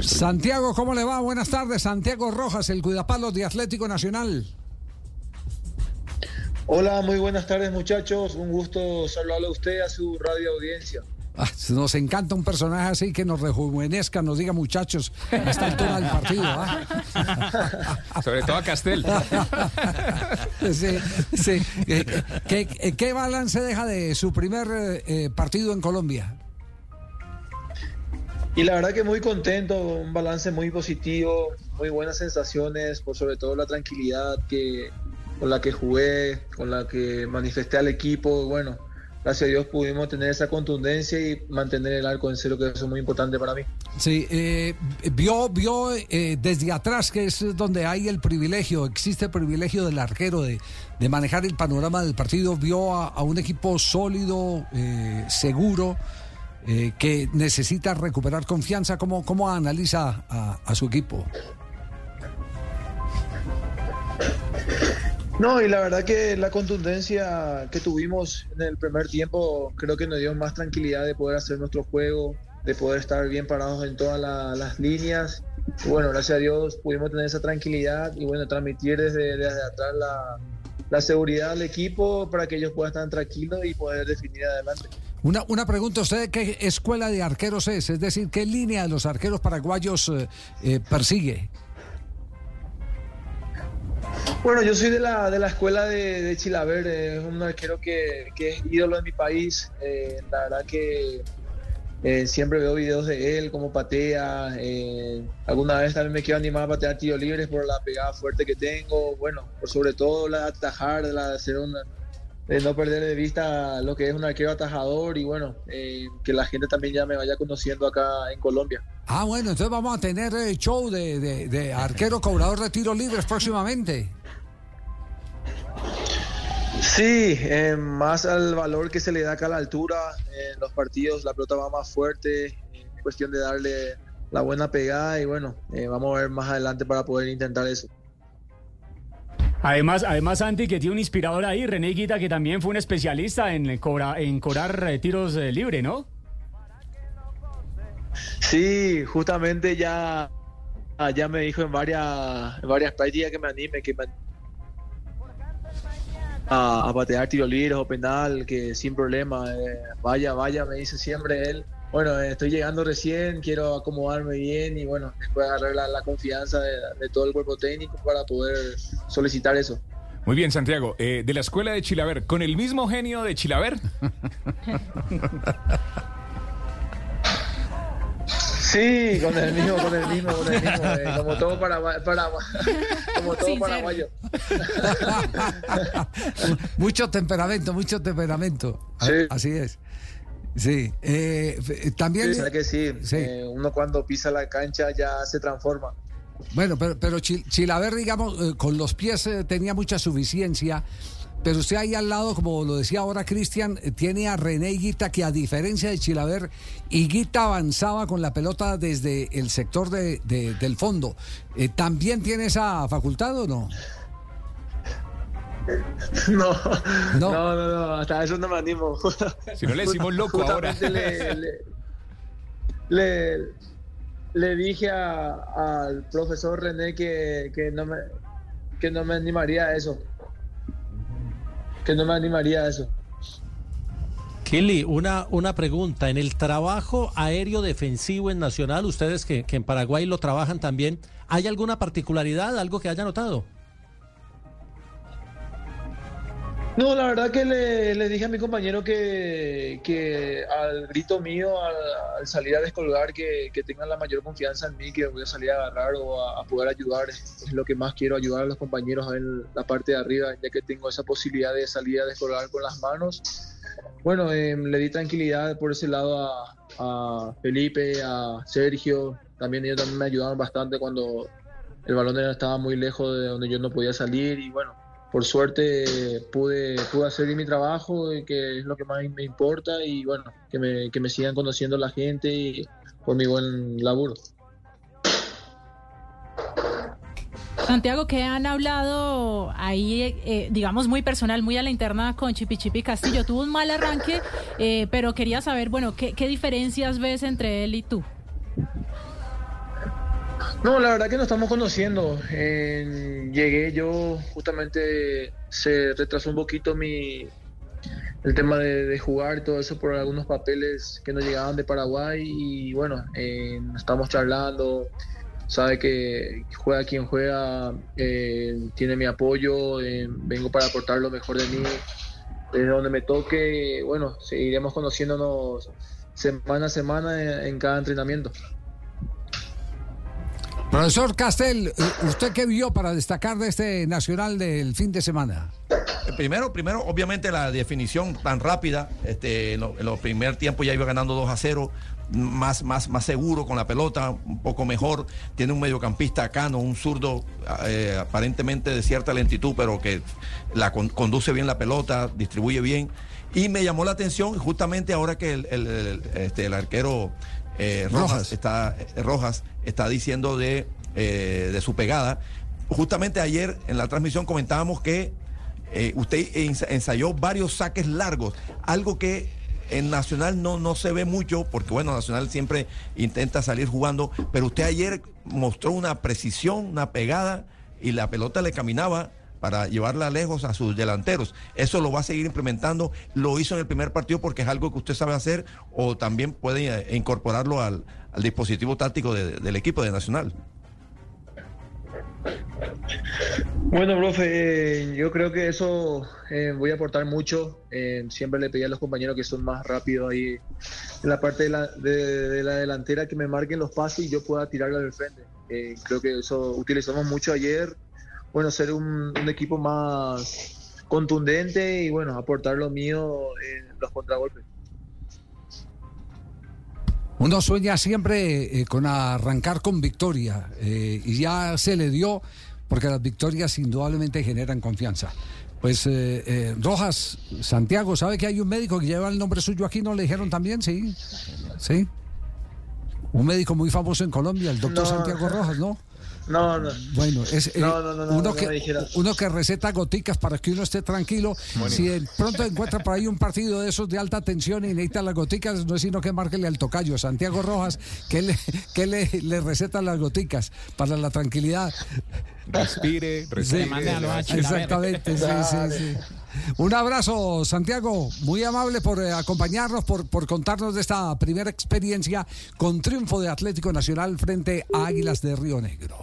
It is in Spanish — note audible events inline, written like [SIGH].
Santiago, ¿cómo le va? Buenas tardes. Santiago Rojas, el cuidapalos de Atlético Nacional. Hola, muy buenas tardes muchachos. Un gusto saludarle a usted a su radio audiencia. Ah, nos encanta un personaje así que nos rejuvenezca, nos diga muchachos a esta altura del partido. ¿ah? [LAUGHS] Sobre todo a Castel. [LAUGHS] sí, sí. ¿Qué, ¿Qué, balance deja de su primer eh, partido en Colombia? Y la verdad que muy contento, un balance muy positivo, muy buenas sensaciones, por sobre todo la tranquilidad que, con la que jugué, con la que manifesté al equipo. Bueno, gracias a Dios pudimos tener esa contundencia y mantener el arco en cero, que eso es muy importante para mí. Sí, eh, vio, vio eh, desde atrás, que es donde hay el privilegio, existe el privilegio del arquero de, de manejar el panorama del partido, vio a, un equipo sólido, eh, seguro. Que necesita recuperar confianza, ¿cómo, cómo analiza a su equipo? No, y la verdad que la contundencia que tuvimos en el primer tiempo creo que nos dio más tranquilidad de poder hacer nuestro juego, de poder estar bien parados en todas las líneas. Y bueno, gracias a Dios pudimos tener esa tranquilidad y bueno, transmitir desde, desde atrás la, la seguridad al equipo para que ellos puedan estar tranquilos y poder definir adelante. Una, una pregunta, ¿usted qué escuela de arqueros es? Es decir, ¿qué línea de los arqueros paraguayos eh, eh, persigue? Bueno, yo soy de la, de la escuela de, de Chilaver, es un arquero que, que, es ídolo de mi país. Eh, la verdad que eh, siempre veo videos de él, cómo patea. Eh, alguna vez también me quiero animar a patear tiros libres por la pegada fuerte que tengo. Bueno, por sobre todo la atajar, la de hacer una, de no perder de vista lo que es un arquero atajador y bueno, que la gente también ya me vaya conociendo acá en Colombia. Ah, bueno, entonces vamos a tener show de, de, de arquero cobrador de tiros libres próximamente. Sí, eh, más al valor que se le da acá a la altura, en los partidos la pelota va más fuerte, es cuestión de darle la buena pegada y bueno, eh, vamos a ver más adelante para poder intentar eso. Además, además Santi, que tiene un inspirador ahí, René Guita, que también fue un especialista en, cobra, en cobrar eh, tiros libre, ¿no? Sí, justamente ya, ya me dijo en varias, en varias prácticas que me anime, que me a, patear tiro libres o penal, que sin problema, eh, vaya, vaya, me dice siempre él. Bueno, estoy llegando recién, quiero acomodarme bien y bueno, después agarrar la, confianza de, todo el cuerpo técnico para poder solicitar eso. Muy bien, Santiago. Eh, de la escuela de Chilaver, ¿con el mismo genio de Chilaver? [LAUGHS] Sí, con el mismo, con el mismo, con el mismo, eh, como todo para, para como todo paraguayo. [LAUGHS] mucho temperamento, mucho temperamento. Sí. Así es. Sí, eh, también. Sí, que sí. Eh, uno cuando pisa la cancha ya se transforma. Bueno, pero, pero Chilaver, digamos, eh, con los pies tenía mucha suficiencia pero usted ahí al lado, como lo decía ahora Cristian, eh, tiene a René Higuita que a diferencia de Chilaver, Higuita avanzaba con la pelota desde el sector de, del fondo. Eh, ¿También tiene esa facultad o no? [LAUGHS] No, no, no, no, hasta eso no me animo. Si no le decimos loco [LAUGHS] ahora. Le, le, dije al profesor René que, que, no me, que no me animaría a eso que no me animaría a eso. Kelly, una, una pregunta. En el trabajo aéreo defensivo en Nacional, ustedes que, que en Paraguay lo trabajan también, ¿hay alguna particularidad, algo que haya notado? No, la verdad que le, dije a mi compañero que, que al grito mío, al, salir a descolgar, que, que, tengan la mayor confianza en mí, que voy a salir a agarrar o a, poder ayudar. Es lo que más quiero, ayudar a los compañeros en la parte de arriba, ya que tengo esa posibilidad de salir a descolgar con las manos. Bueno, em, le di tranquilidad por ese lado a, a Felipe, a Sergio, también ellos también me ayudaron bastante cuando el balón estaba muy lejos de donde yo no podía salir y bueno por suerte pude, pude hacer mi trabajo, que es lo que más me importa, y bueno, que me, que me sigan conociendo la gente y por mi buen laburo. Santiago, que han hablado ahí, eh, digamos, muy personal, muy a la interna con Chipi Chipi Castillo. Tuvo un mal arranque, eh, pero quería saber, bueno, ¿qué, ¿qué diferencias ves entre él y tú? No, la verdad que nos estamos conociendo. Llegué yo, justamente se retrasó un poquito mi el tema de, jugar y todo eso por algunos papeles que nos llegaban de Paraguay y bueno, estamos charlando. Sabe que juega quien juega, tiene mi apoyo, vengo para aportar lo mejor de mí desde donde me toque. Bueno, seguiremos conociéndonos semana a semana en cada entrenamiento. Profesor Castel, eh, ¿usted qué vio para destacar de este nacional del fin de semana? Primero, primero, obviamente la definición tan rápida, este, en, lo- en los primer tiempo ya iba ganando 2 a 0, más, más, más seguro con la pelota, un poco mejor, tiene un mediocampista cano, un zurdo eh, aparentemente de cierta lentitud, pero que la con- conduce bien la pelota, distribuye bien. Y me llamó la atención justamente ahora que el, el- este, el arquero eh, Rojas, Rojas. está eh, Rojas está diciendo de, eh, de su pegada. Justamente ayer en la transmisión comentábamos que eh, usted ens- ensayó varios saques largos, algo que en Nacional no, no se ve mucho, porque bueno, Nacional siempre intenta salir jugando, pero usted ayer mostró una precisión, una pegada, y la pelota le caminaba para llevarla lejos a sus delanteros. Eso lo va a seguir implementando, lo hizo en el primer partido porque es algo que usted sabe hacer, o también puede eh, incorporarlo al, al dispositivo táctico de- del equipo de Nacional. Bueno, profe, eh, yo creo que eso eh, voy a aportar mucho. Siempre le pedí a los compañeros que son más rápidos ahí en la parte de la, de- la delantera que me marquen los pases y yo pueda tirarlo del frente. Creo que eso utilizamos mucho ayer. Bueno, ser un, un equipo más contundente y bueno, aportar lo mío en los contragolpes. Uno sueña siempre eh, con arrancar con victoria eh, y ya se le dio porque las victorias indudablemente generan confianza. Pues eh, eh, Rojas, Santiago, ¿sabe que hay un médico que lleva el nombre suyo aquí? ¿No le dijeron también? Sí. Sí. Un médico muy famoso en Colombia, el doctor No. Santiago Rojas, ¿no? No, no. Bueno, es eh, No, no, no, no, uno, no que, uno que receta goticas para que uno esté tranquilo. Si de pronto encuentra por ahí un partido de esos de alta tensión y necesita las goticas, no es sino que márquele al tocayo, Santiago Rojas, que le, que le, le receta las goticas para la tranquilidad. Respire, respire. exactamente, sí, sí, sí. Un abrazo, Santiago, muy amable por eh, acompañarnos, por, por contarnos de esta primera experiencia con triunfo de Atlético Nacional frente a Águilas de Río Negro.